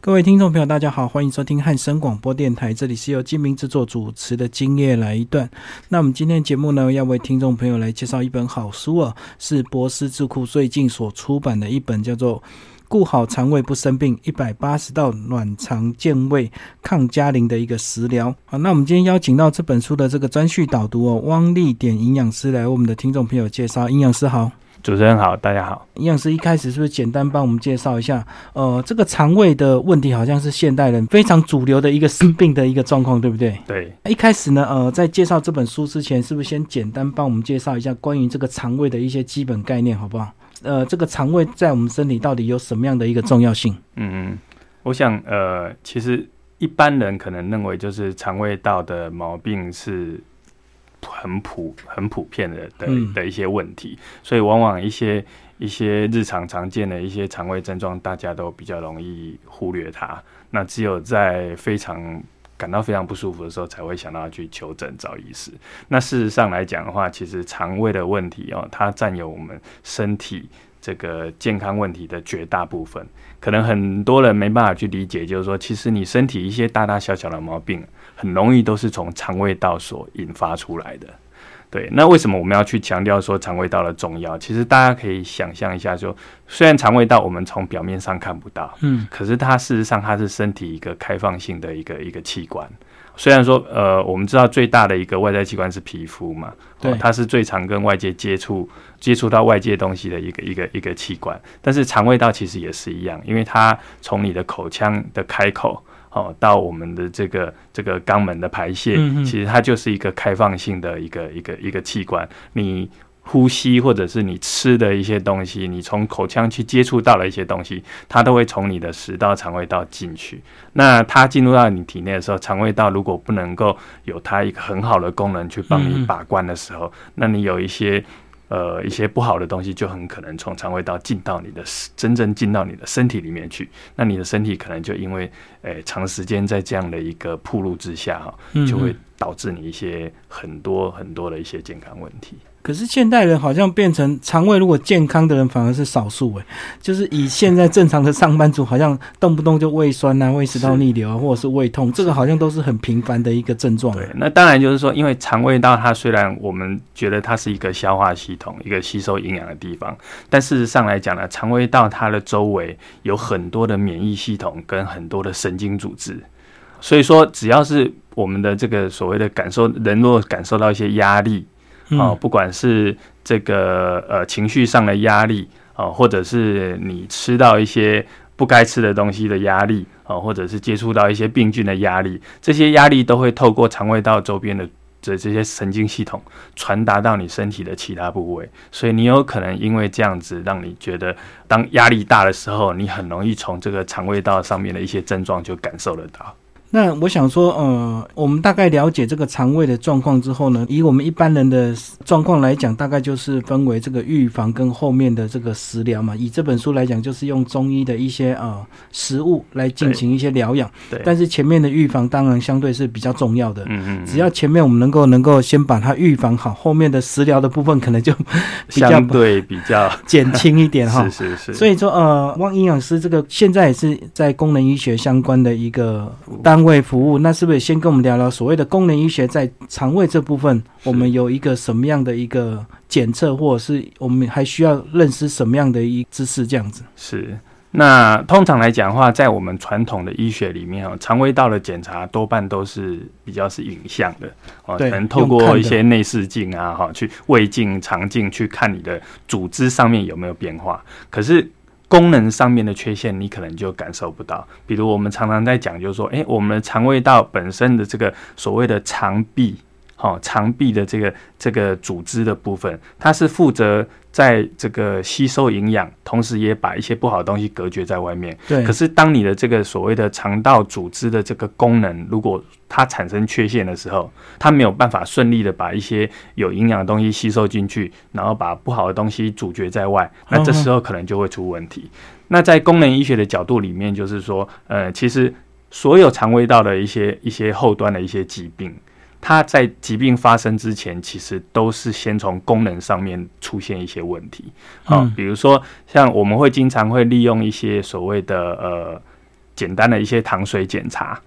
各位听众朋友，大家好，欢迎收听汉声广播电台，这里是由金明制作主持的《今夜来一段》。那我们今天节目呢，要为听众朋友来介绍一本好书啊，是博思智库最近所出版的一本，叫做《顾好肠胃不生病：一百八十道暖肠健胃抗加龄的一个食疗》。好，那我们今天邀请到这本书的这个专序导读哦，汪丽典营养师来为我们的听众朋友介绍。营养师好。主持人好，大家好。营养师一开始是不是简单帮我们介绍一下？呃，这个肠胃的问题好像是现代人非常主流的一个生病的一个状况，对不对？对。一开始呢，呃，在介绍这本书之前，是不是先简单帮我们介绍一下关于这个肠胃的一些基本概念，好不好？呃，这个肠胃在我们身体到底有什么样的一个重要性？嗯嗯，我想，呃，其实一般人可能认为就是肠胃道的毛病是。很普很普遍的的的一些问题，所以往往一些一些日常常见的一些肠胃症状，大家都比较容易忽略它。那只有在非常感到非常不舒服的时候，才会想到去求诊找医师。那事实上来讲的话，其实肠胃的问题哦，它占有我们身体这个健康问题的绝大部分。可能很多人没办法去理解，就是说，其实你身体一些大大小小的毛病。很容易都是从肠胃道所引发出来的，对。那为什么我们要去强调说肠胃道的重要？其实大家可以想象一下，说虽然肠胃道我们从表面上看不到，嗯，可是它事实上它是身体一个开放性的一个一个器官。虽然说，呃，我们知道最大的一个外在器官是皮肤嘛，对，它是最常跟外界接触接触到外界东西的一个一个一个器官。但是肠胃道其实也是一样，因为它从你的口腔的开口。哦，到我们的这个这个肛门的排泄，其实它就是一个开放性的一个一个一个器官。你呼吸或者是你吃的一些东西，你从口腔去接触到了一些东西，它都会从你的食道、肠胃道进去。那它进入到你体内的时候，肠胃道如果不能够有它一个很好的功能去帮你把关的时候，那你有一些。呃，一些不好的东西就很可能从肠胃道进到你的真正进到你的身体里面去，那你的身体可能就因为诶长时间在这样的一个铺路之下哈，就会导致你一些很多很多的一些健康问题。可是现代人好像变成肠胃如果健康的人反而是少数诶，就是以现在正常的上班族，好像动不动就胃酸啊、胃食道逆流啊，或者是胃痛，这个好像都是很频繁的一个症状。对，那当然就是说，因为肠胃道它虽然我们觉得它是一个消化系统、一个吸收营养的地方，但事实上来讲呢，肠胃道它的周围有很多的免疫系统跟很多的神经组织，所以说只要是我们的这个所谓的感受，人若感受到一些压力。哦，不管是这个呃情绪上的压力啊，或者是你吃到一些不该吃的东西的压力啊，或者是接触到一些病菌的压力，这些压力都会透过肠胃道周边的这这些神经系统传达到你身体的其他部位，所以你有可能因为这样子，让你觉得当压力大的时候，你很容易从这个肠胃道上面的一些症状就感受得到。那我想说，呃，我们大概了解这个肠胃的状况之后呢，以我们一般人的状况来讲，大概就是分为这个预防跟后面的这个食疗嘛。以这本书来讲，就是用中医的一些呃食物来进行一些疗养。对。但是前面的预防当然相对是比较重要的。嗯嗯。只要前面我们能够能够先把它预防好，后面的食疗的部分可能就 相对比较减轻一点哈。是是是。所以说，呃，汪营养师这个现在也是在功能医学相关的一个当。肠胃服务，那是不是先跟我们聊聊所谓的功能医学在肠胃这部分，我们有一个什么样的一个检测，或者是我们还需要认识什么样的一知识？这样子是。那通常来讲的话，在我们传统的医学里面啊，肠胃道的检查多半都是比较是影像的哦，可能透过一些内视镜啊，哈，去胃镜、肠镜去看你的组织上面有没有变化。可是功能上面的缺陷，你可能就感受不到。比如我们常常在讲，就是说，诶，我们的肠胃道本身的这个所谓的肠壁，好，肠壁的这个这个组织的部分，它是负责。在这个吸收营养，同时也把一些不好的东西隔绝在外面。对。可是，当你的这个所谓的肠道组织的这个功能，如果它产生缺陷的时候，它没有办法顺利的把一些有营养的东西吸收进去，然后把不好的东西阻绝在外，那这时候可能就会出问题。那在功能医学的角度里面，就是说，呃，其实所有肠胃道的一些一些后端的一些疾病。它在疾病发生之前，其实都是先从功能上面出现一些问题。好，比如说像我们会经常会利用一些所谓的呃简单的一些糖水检查，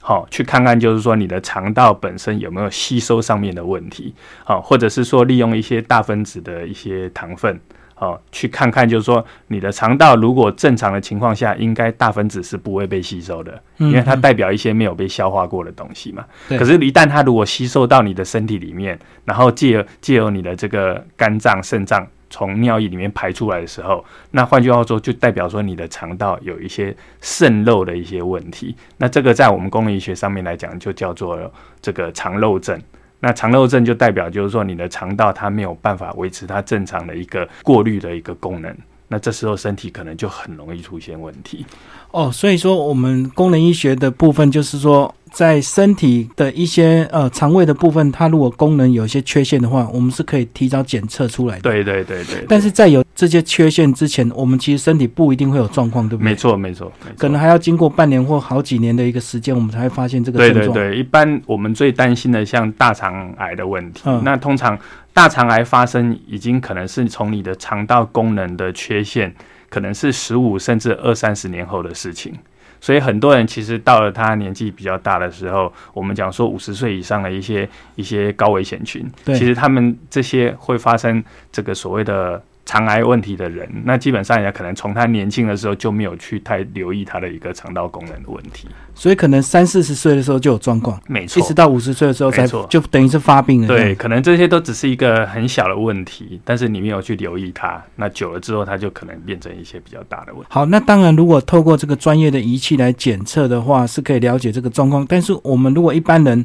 好，去看看就是说你的肠道本身有没有吸收上面的问题，好，或者是说利用一些大分子的一些糖分。哦，去看看，就是说，你的肠道如果正常的情况下，应该大分子是不会被吸收的，因为它代表一些没有被消化过的东西嘛。可是，一旦它如果吸收到你的身体里面，然后借借由你的这个肝脏、肾脏从尿液里面排出来的时候，那换句话说，就代表说你的肠道有一些渗漏的一些问题。那这个在我们功能医学上面来讲，就叫做这个肠漏症。那肠漏症就代表就是说你的肠道它没有办法维持它正常的一个过滤的一个功能，那这时候身体可能就很容易出现问题。哦，所以说我们功能医学的部分就是说。在身体的一些呃肠胃的部分，它如果功能有一些缺陷的话，我们是可以提早检测出来的。对对对对。但是在有这些缺陷之前，我们其实身体不一定会有状况，对不对？没错没错，可能还要经过半年或好几年的一个时间，我们才会发现这个症状。对对对，一般我们最担心的像大肠癌的问题，那通常大肠癌发生已经可能是从你的肠道功能的缺陷，可能是十五甚至二三十年后的事情。所以很多人其实到了他年纪比较大的时候，我们讲说五十岁以上的一些一些高危险群，其实他们这些会发生这个所谓的。肠癌问题的人，那基本上也可能从他年轻的时候就没有去太留意他的一个肠道功能的问题，所以可能三四十岁的时候就有状况，没错，一直到五十岁的时候才就等于是发病了。对，可能这些都只是一个很小的问题，但是你没有去留意它，那久了之后，它就可能变成一些比较大的问题。好，那当然，如果透过这个专业的仪器来检测的话，是可以了解这个状况。但是我们如果一般人，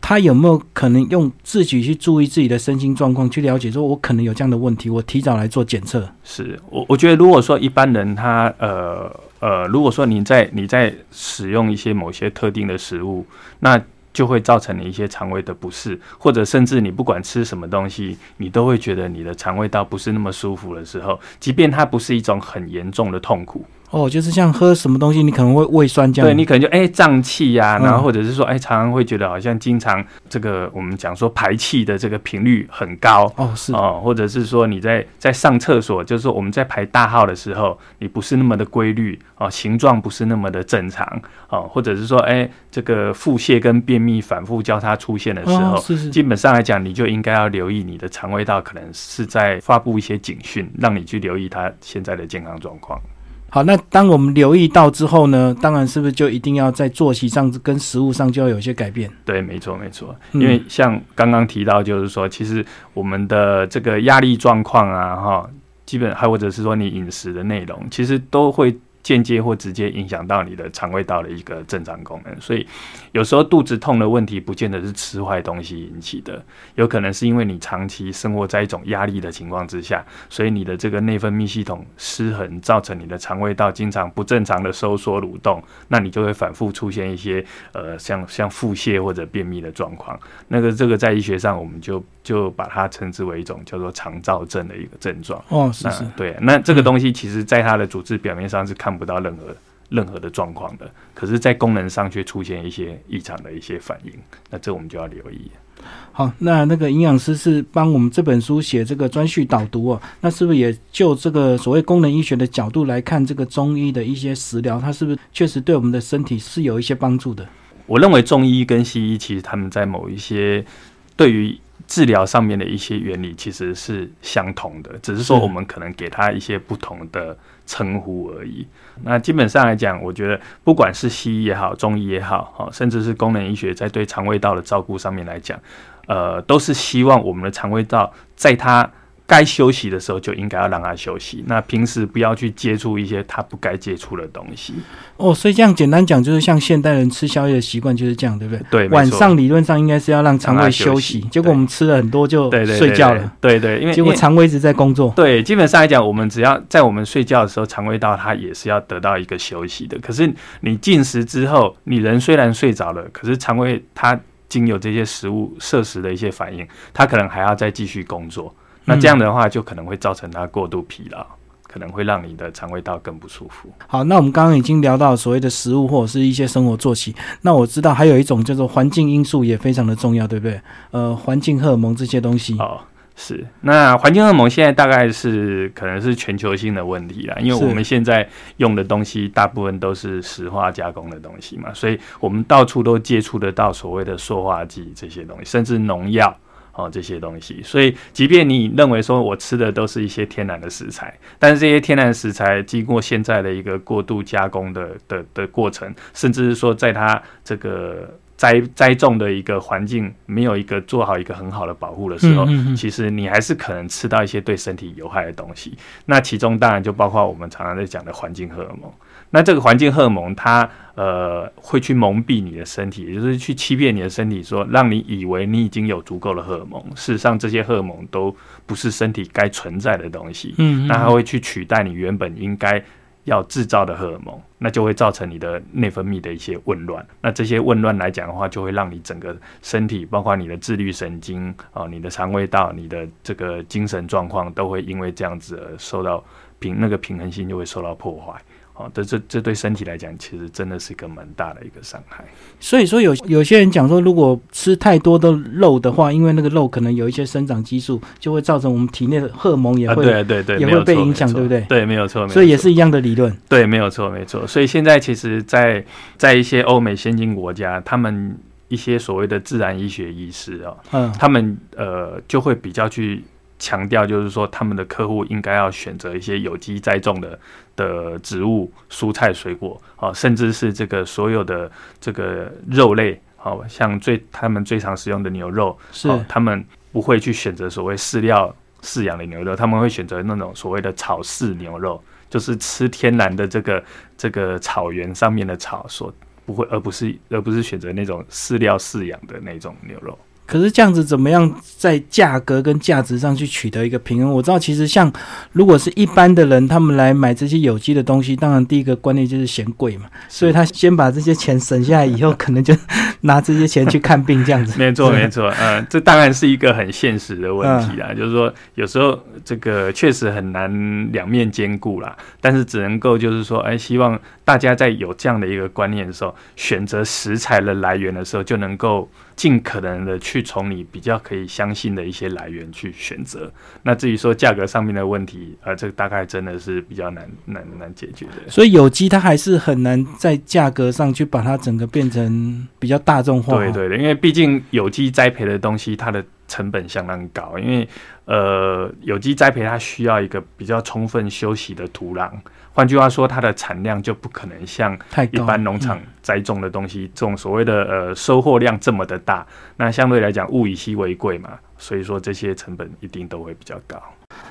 他有没有可能用自己去注意自己的身心状况，去了解说，我可能有这样的问题，我提早来做做检测。是我我觉得，如果说一般人他呃呃，如果说你在你在使用一些某些特定的食物，那就会造成你一些肠胃的不适，或者甚至你不管吃什么东西，你都会觉得你的肠胃道不是那么舒服的时候，即便它不是一种很严重的痛苦。哦，就是像喝什么东西，你可能会胃酸这样。对你可能就哎胀气呀，然后或者是说哎常常会觉得好像经常这个我们讲说排气的这个频率很高哦是哦，或者是说你在在上厕所，就是说我们在排大号的时候，你不是那么的规律哦，形状不是那么的正常哦，或者是说哎这个腹泻跟便秘反复交叉出现的时候，是是基本上来讲，你就应该要留意你的肠胃道可能是在发布一些警讯，让你去留意它现在的健康状况。好，那当我们留意到之后呢？当然是不是就一定要在作息上跟食物上就要有一些改变？对，没错，没错。因为像刚刚提到，就是说，其实我们的这个压力状况啊，哈，基本还或者是说你饮食的内容，其实都会。间接或直接影响到你的肠胃道的一个正常功能，所以有时候肚子痛的问题不见得是吃坏东西引起的，有可能是因为你长期生活在一种压力的情况之下，所以你的这个内分泌系统失衡，造成你的肠胃道经常不正常的收缩蠕动，那你就会反复出现一些呃像像腹泻或者便秘的状况。那个这个在医学上我们就就把它称之为一种叫做肠燥症的一个症状。哦，是是，对。那这个东西其实在它的组织表面上是看。不到任何任何的状况的，可是，在功能上却出现一些异常的一些反应，那这我们就要留意。好，那那个营养师是帮我们这本书写这个专序导读哦，那是不是也就这个所谓功能医学的角度来看，这个中医的一些食疗，它是不是确实对我们的身体是有一些帮助的？我认为中医跟西医其实他们在某一些对于。治疗上面的一些原理其实是相同的，只是说我们可能给它一些不同的称呼而已。那基本上来讲，我觉得不管是西医也好，中医也好，哈，甚至是功能医学，在对肠胃道的照顾上面来讲，呃，都是希望我们的肠胃道在它。该休息的时候就应该要让他休息。那平时不要去接触一些他不该接触的东西。哦，所以这样简单讲，就是像现代人吃宵夜的习惯就是这样，对不对？对，晚上理论上应该是要让肠胃休息，结果我们吃了很多就睡觉了。对对，因为结果肠胃一直在工作。对，基本上来讲，我们只要在我们睡觉的时候，肠胃道它也是要得到一个休息的。可是你进食之后，你人虽然睡着了，可是肠胃它经有这些食物摄食的一些反应，它可能还要再继续工作。那这样的话，就可能会造成它过度疲劳，可能会让你的肠胃道更不舒服。好，那我们刚刚已经聊到所谓的食物或者是一些生活作息。那我知道还有一种叫做环境因素也非常的重要，对不对？呃，环境荷尔蒙这些东西。哦，是，那环境荷尔蒙现在大概是可能是全球性的问题啦，因为我们现在用的东西大部分都是石化加工的东西嘛，所以我们到处都接触得到所谓的塑化剂这些东西，甚至农药哦这些东西。所以，即便你认为说我吃的都是一些天然的食材，但是这些天然食材经过现在的一个过度加工的的的过程，甚至是说在它这个。栽栽种的一个环境没有一个做好一个很好的保护的时候，其实你还是可能吃到一些对身体有害的东西。那其中当然就包括我们常常在讲的环境荷尔蒙。那这个环境荷尔蒙它呃会去蒙蔽你的身体，也就是去欺骗你的身体，说让你以为你已经有足够的荷尔蒙。事实上这些荷尔蒙都不是身体该存在的东西。嗯，那它会去取代你原本应该。要制造的荷尔蒙，那就会造成你的内分泌的一些紊乱。那这些紊乱来讲的话，就会让你整个身体，包括你的自律神经啊，你的肠胃道，你的这个精神状况，都会因为这样子而受到平那个平衡性就会受到破坏。哦，这这这对身体来讲，其实真的是一个蛮大的一个伤害。所以说，有有些人讲说，如果吃太多的肉的话，因为那个肉可能有一些生长激素，就会造成我们体内的荷尔蒙也会对对对，也会被影响，对不对？对，没有错。所以也是一样的理论。对，没有错，没错。所以现在其实，在在一些欧美先进国家，他们一些所谓的自然医学医师哦，嗯，他们呃就会比较去。强调就是说，他们的客户应该要选择一些有机栽种的的植物、蔬菜、水果，啊，甚至是这个所有的这个肉类，好像最他们最常使用的牛肉，是他们不会去选择所谓饲料饲养的牛肉，他们会选择那种所谓的草饲牛肉，就是吃天然的这个这个草原上面的草所不会，而不是而不是选择那种饲料饲养的那种牛肉。可是这样子怎么样在价格跟价值上去取得一个平衡？我知道，其实像如果是一般的人，他们来买这些有机的东西，当然第一个观念就是嫌贵嘛，所以他先把这些钱省下来，以后可能就拿这些钱去看病这样子。没错，没错，嗯，这当然是一个很现实的问题啦，就是说有时候这个确实很难两面兼顾啦，但是只能够就是说，哎，希望大家在有这样的一个观念的时候，选择食材的来源的时候，就能够。尽可能的去从你比较可以相信的一些来源去选择。那至于说价格上面的问题，呃，这个大概真的是比较难难难解决的。所以有机它还是很难在价格上去把它整个变成比较大众化。对对的，因为毕竟有机栽培的东西，它的成本相当高。因为呃，有机栽培它需要一个比较充分休息的土壤。换句话说，它的产量就不可能像一般农场栽种的东西，这种所谓的呃收获量这么的大。那相对来讲，物以稀为贵嘛，所以说这些成本一定都会比较高。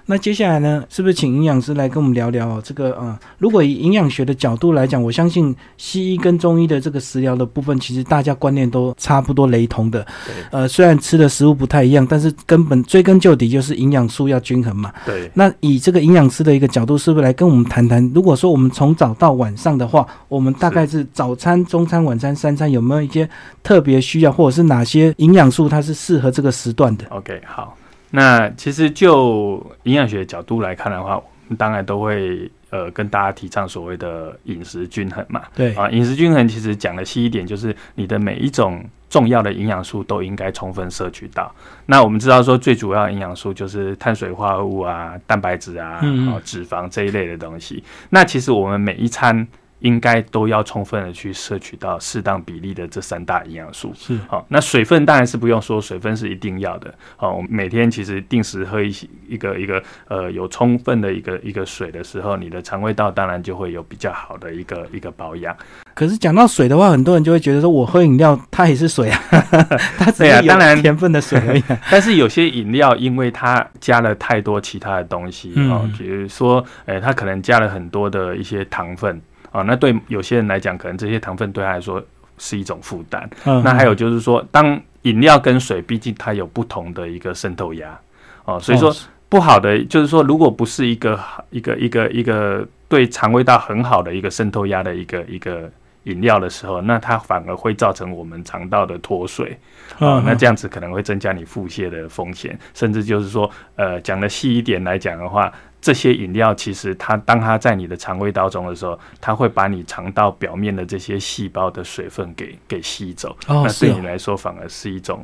那接下来呢，是不是请营养师来跟我们聊聊这个啊？如果以营养学的角度来讲，我相信西医跟中医的这个食疗的部分，其实大家观念都差不多雷同的。呃，虽然吃的食物不太一样，但是根本追根究底就是营养素要均衡嘛。对。那以这个营养师的一个角度，是不是来跟我们谈谈？如果说我们从早到晚上的话，我们大概是早餐、中餐、晚餐三餐有没有一些特别需要，或者是哪些营养素它是适合这个时段的？OK，好。那其实就营养学角度来看的话，我们当然都会呃跟大家提倡所谓的饮食均衡嘛。对啊，饮食均衡其实讲的细一点，就是你的每一种重要的营养素都应该充分摄取到。那我们知道说最主要营养素就是碳水化合物啊、蛋白质啊、脂肪这一类的东西。那其实我们每一餐。应该都要充分的去摄取到适当比例的这三大营养素。是好，那水分当然是不用说，水分是一定要的。好，我们每天其实定时喝一一个一个呃有充分的一个一个水的时候，你的肠胃道当然就会有比较好的一个一个保养。可是讲到水的话，很多人就会觉得说，我喝饮料它也是水啊，它只是当然甜分的水而已。但是有些饮料因为它加了太多其他的东西啊，比如说，诶，它可能加了很多的一些糖分。啊，那对有些人来讲，可能这些糖分对他来说是一种负担。那还有就是说，当饮料跟水，毕竟它有不同的一个渗透压，哦，所以说不好的就是说，如果不是一个一个一个一个对肠胃道很好的一个渗透压的一个一个饮料的时候，那它反而会造成我们肠道的脱水。啊，那这样子可能会增加你腹泻的风险，甚至就是说，呃，讲的细一点来讲的话。这些饮料其实它当它在你的肠胃道中的时候，它会把你肠道表面的这些细胞的水分给给吸走。哦，那对你来说反而是一种，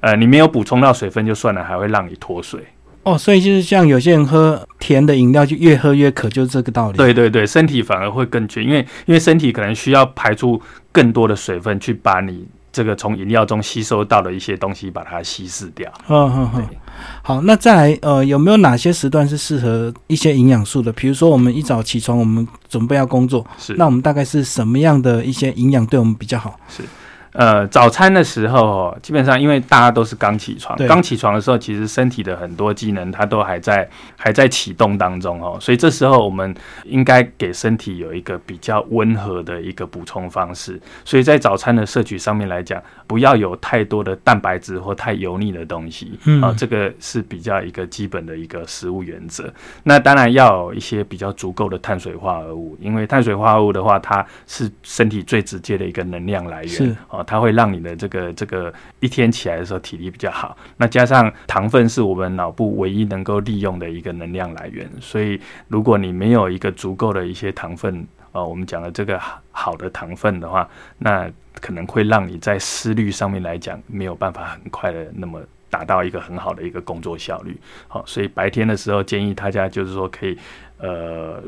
呃，你没有补充到水分就算了，还会让你脱水。哦，所以就是像有些人喝甜的饮料，就越喝越渴，就是这个道理。对对对，身体反而会更缺，因为因为身体可能需要排出更多的水分，去把你这个从饮料中吸收到的一些东西把它稀释掉。嗯嗯嗯。好，那再来，呃，有没有哪些时段是适合一些营养素的？比如说，我们一早起床，我们准备要工作，是那我们大概是什么样的一些营养对我们比较好？是。呃，早餐的时候，基本上因为大家都是刚起床，刚起床的时候，其实身体的很多机能它都还在还在启动当中哦，所以这时候我们应该给身体有一个比较温和的一个补充方式。所以在早餐的摄取上面来讲，不要有太多的蛋白质或太油腻的东西啊，这个是比较一个基本的一个食物原则。那当然要有一些比较足够的碳水化合物，因为碳水化合物的话，它是身体最直接的一个能量来源啊。它会让你的这个这个一天起来的时候体力比较好。那加上糖分是我们脑部唯一能够利用的一个能量来源，所以如果你没有一个足够的一些糖分，呃，我们讲的这个好的糖分的话，那可能会让你在思虑上面来讲没有办法很快的那么达到一个很好的一个工作效率。好，所以白天的时候建议大家就是说可以呃。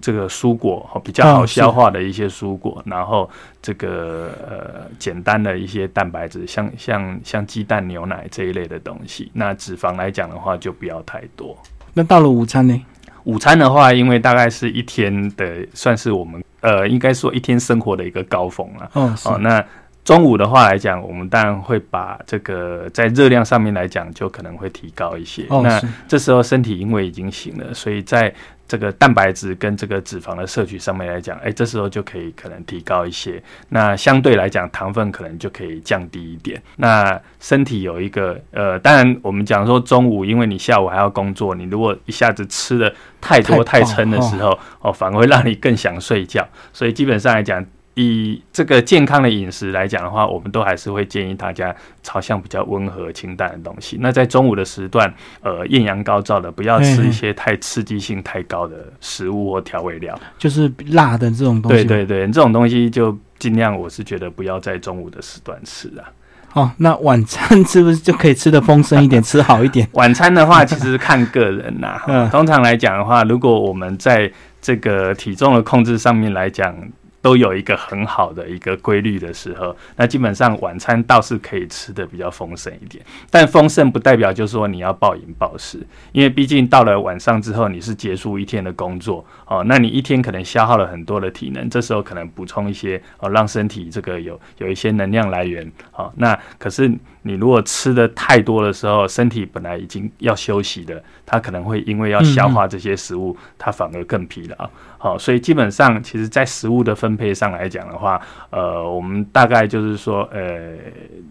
这个蔬果哈比较好消化的一些蔬果，然后这个呃简单的一些蛋白质，像像像鸡蛋、牛奶这一类的东西。那脂肪来讲的话，就不要太多。那到了午餐呢？午餐的话，因为大概是一天的，算是我们呃应该说一天生活的一个高峰了。哦，那中午的话来讲，我们当然会把这个在热量上面来讲，就可能会提高一些。哦，那这时候身体因为已经醒了，所以在这个蛋白质跟这个脂肪的摄取上面来讲，哎，这时候就可以可能提高一些。那相对来讲，糖分可能就可以降低一点。那身体有一个呃，当然我们讲说中午，因为你下午还要工作，你如果一下子吃的太多太撑的时候，哦，反而会让你更想睡觉。所以基本上来讲。以这个健康的饮食来讲的话，我们都还是会建议大家朝向比较温和清淡的东西。那在中午的时段，呃，艳阳高照的，不要吃一些太刺激性太高的食物或调味料，就是辣的这种东西。对对对，这种东西就尽量，我是觉得不要在中午的时段吃啊。哦，那晚餐是不是就可以吃的丰盛一点，吃好一点？晚餐的话，其实看个人呐。通常来讲的话，如果我们在这个体重的控制上面来讲，都有一个很好的一个规律的时候，那基本上晚餐倒是可以吃的比较丰盛一点。但丰盛不代表就是说你要暴饮暴食，因为毕竟到了晚上之后，你是结束一天的工作哦，那你一天可能消耗了很多的体能，这时候可能补充一些哦，让身体这个有有一些能量来源哦。那可是你如果吃的太多的时候，身体本来已经要休息的，它可能会因为要消化这些食物，它反而更疲劳。好，所以基本上，其实，在食物的分配上来讲的话，呃，我们大概就是说，呃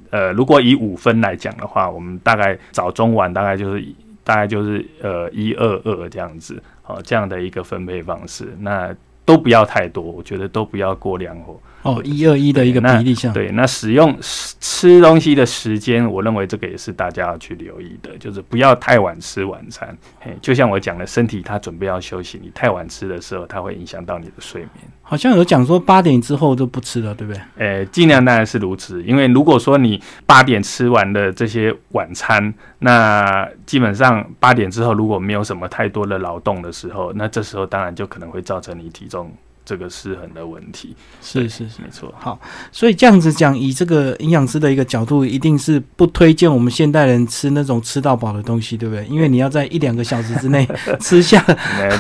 呃，如果以五分来讲的话，我们大概早中晚大概就是大概就是呃一二二这样子，好，这样的一个分配方式，那都不要太多，我觉得都不要过量哦。哦，一二一的一个比例上，对，那使用吃东西的时间，我认为这个也是大家要去留意的，就是不要太晚吃晚餐。嘿，就像我讲的，身体它准备要休息，你太晚吃的时候，它会影响到你的睡眠。好像有讲说八点之后就不吃了，对不对？诶，尽量当然是如此，因为如果说你八点吃完的这些晚餐，那基本上八点之后如果没有什么太多的劳动的时候，那这时候当然就可能会造成你体重。这个失衡的问题是是是没错。好，所以这样子讲，以这个营养师的一个角度，一定是不推荐我们现代人吃那种吃到饱的东西，对不对？因为你要在一两个小时之内 吃下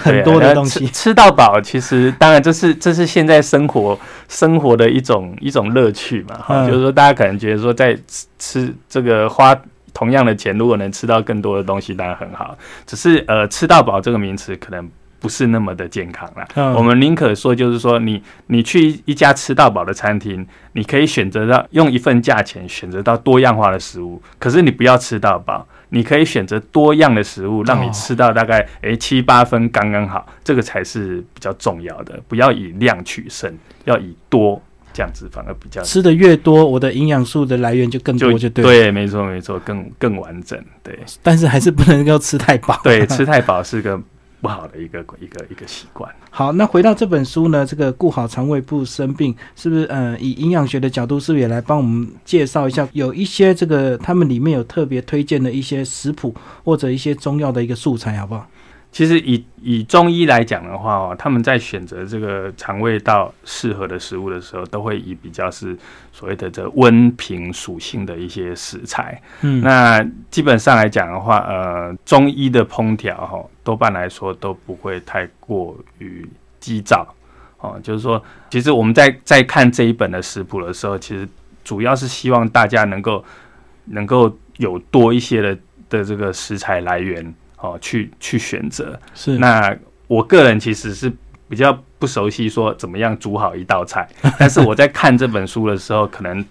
很多的东西。吃到饱，其实当然这是这是现在生活生活的一种一种乐趣嘛。哈，就是说大家可能觉得说，在吃这个花同样的钱，如果能吃到更多的东西，当然很好。只是呃，吃到饱这个名词可能。不是那么的健康了。我们宁可说，就是说，你你去一家吃到饱的餐厅，你可以选择到用一份价钱选择到多样化的食物。可是你不要吃到饱，你可以选择多样的食物，让你吃到大概诶七八分刚刚好，这个才是比较重要的。不要以量取胜，要以多这样子反而比较吃的越多，我的营养素的来源就更多，就对。对，没错没错，更更完整。对，但是还是不能够吃太饱。对，吃太饱是个。不好的一个一个一个习惯。好，那回到这本书呢，这个顾好肠胃不生病，是不是？呃，以营养学的角度，是不是也来帮我们介绍一下？有一些这个他们里面有特别推荐的一些食谱或者一些中药的一个素材，好不好？其实以以中医来讲的话哦，他们在选择这个肠胃道适合的食物的时候，都会以比较是所谓的这温平属性的一些食材。嗯，那基本上来讲的话，呃，中医的烹调哈，多半来说都不会太过于急躁哦。就是说，其实我们在在看这一本的食谱的时候，其实主要是希望大家能够能够有多一些的的这个食材来源。哦，去去选择是那我个人其实是比较不熟悉说怎么样煮好一道菜，但是我在看这本书的时候，可能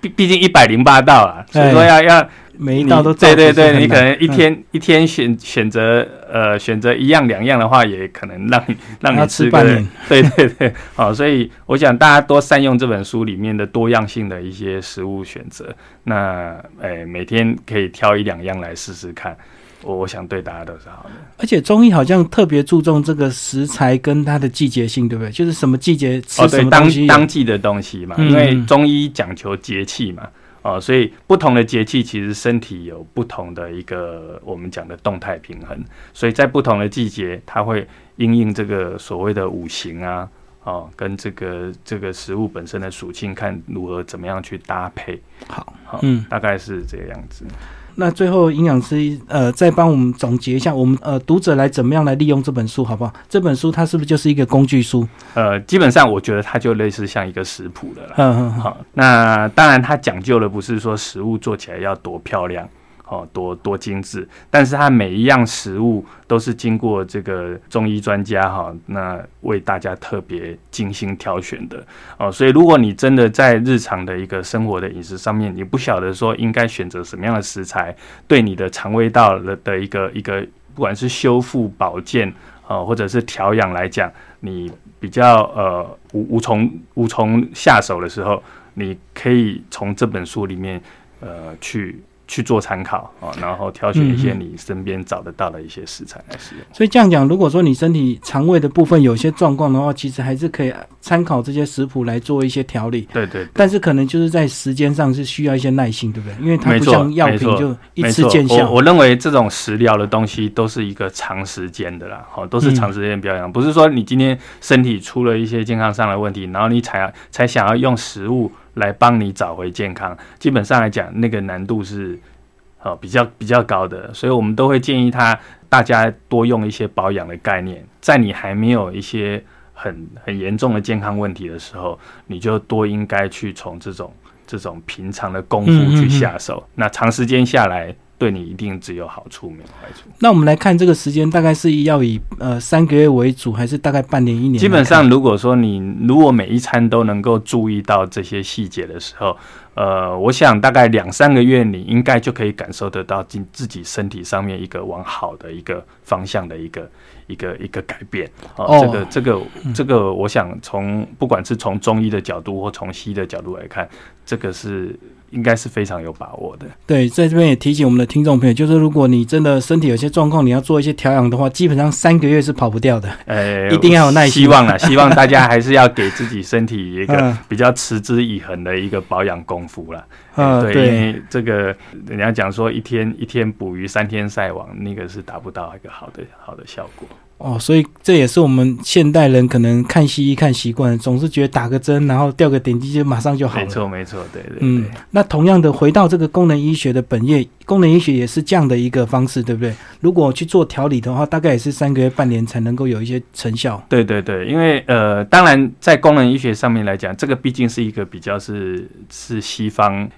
毕毕竟一百零八道啊，所以说要要每一道都对对对，你可能一天一天选选择呃选择一样两样的话，也可能让你让你吃半年，对对对，好，所以我想大家多善用这本书里面的多样性的一些食物选择，那诶每天可以挑一两样来试试看。我我想对大家都是好的，而且中医好像特别注重这个食材跟它的季节性，对不对？就是什么季节吃什么东西，当季的东西嘛。因为中医讲求节气嘛，哦，所以不同的节气其实身体有不同的一个我们讲的动态平衡，所以在不同的季节，它会因应这个所谓的五行啊，哦，跟这个这个食物本身的属性，看如何怎么样去搭配。好，好，嗯，大概是这个样子。那最后，营养师呃，再帮我们总结一下，我们呃读者来怎么样来利用这本书，好不好？这本书它是不是就是一个工具书？呃，基本上我觉得它就类似像一个食谱的了。嗯嗯，好。那当然，它讲究的不是说食物做起来要多漂亮。哦，多多精致，但是它每一样食物都是经过这个中医专家哈，那为大家特别精心挑选的哦，所以如果你真的在日常的一个生活的饮食上面，你不晓得说应该选择什么样的食材，对你的肠胃道的的一个一个，不管是修复保健啊，或者是调养来讲，你比较呃无无从无从下手的时候，你可以从这本书里面呃去。去做参考啊，然后挑选一些你身边找得到的一些食材来使用。所以这样讲，如果说你身体肠胃的部分有些状况的话，其实还是可以参考这些食谱来做一些调理。对对。但是可能就是在时间上是需要一些耐心，对不对？因为它不像药品就一次见效。我认为这种食疗的东西都是一个长时间的啦，好，都是长时间表养，不是说你今天身体出了一些健康上的问题，然后你才才想要用食物。来帮你找回健康，基本上来讲，那个难度是，呃比较比较高的，所以我们都会建议他大家多用一些保养的概念，在你还没有一些很很严重的健康问题的时候，你就多应该去从这种这种平常的功夫去下手，那长时间下来。对你一定只有好处没有坏处。那我们来看这个时间，大概是要以呃三个月为主，还是大概半年一年？基本上，如果说你如果每一餐都能够注意到这些细节的时候，呃，我想大概两三个月，你应该就可以感受得到自自己身体上面一个往好的一个方向的一个一个一个改变。哦，这个这个这个，我想从不管是从中医的角度或从西医的角度来看，这个是。应该是非常有把握的。对，在这边也提醒我们的听众朋友，就是如果你真的身体有些状况，你要做一些调养的话，基本上三个月是跑不掉的。呃，一定要有耐心。希望啊，希望大家还是要给自己身体一个比较持之以恒的一个保养功夫了。啊，对，因为这个人家讲说一天一天捕鱼，三天晒网，那个是达不到一个好的好的效果。哦，所以这也是我们现代人可能看西医看习惯，总是觉得打个针，然后吊个点滴就马上就好了。没错，没错，对对。嗯，那同样的，回到这个功能医学的本业，功能医学也是这样的一个方式，对不对？如果去做调理的话，大概也是三个月、半年才能够有一些成效。对对对，因为呃，当然在功能医学上面来讲，这个毕竟是一个比较是是西方。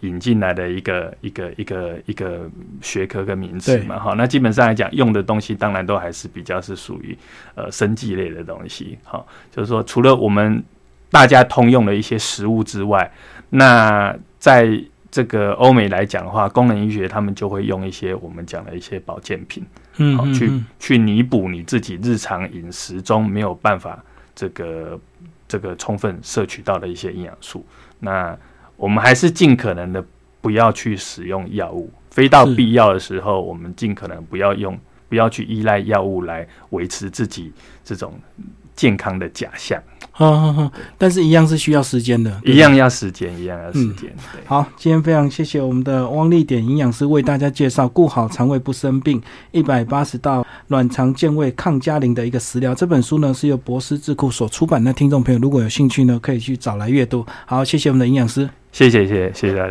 引进来的一个一个一个一个学科跟名词嘛，哈，那基本上来讲，用的东西当然都还是比较是属于呃生计类的东西，哈，就是说除了我们大家通用的一些食物之外，那在这个欧美来讲的话，功能医学他们就会用一些我们讲的一些保健品，嗯，去去弥补你自己日常饮食中没有办法这个这个充分摄取到的一些营养素，那。我们还是尽可能的不要去使用药物，非到必要的时候，我们尽可能不要用不要去依赖药物来维持自己这种健康的假象。好好好，但是一样是需要时间的，一样要时间，一样要时间。好，今天非常谢谢我们的汪丽典营养师为大家介绍顾好肠胃不生病一百八十道卵肠健胃抗加龄的一个食疗。这本书呢是由博思智库所出版的，听众朋友如果有兴趣呢，可以去找来阅读。好，谢谢我们的营养师，谢谢谢谢谢谢大家。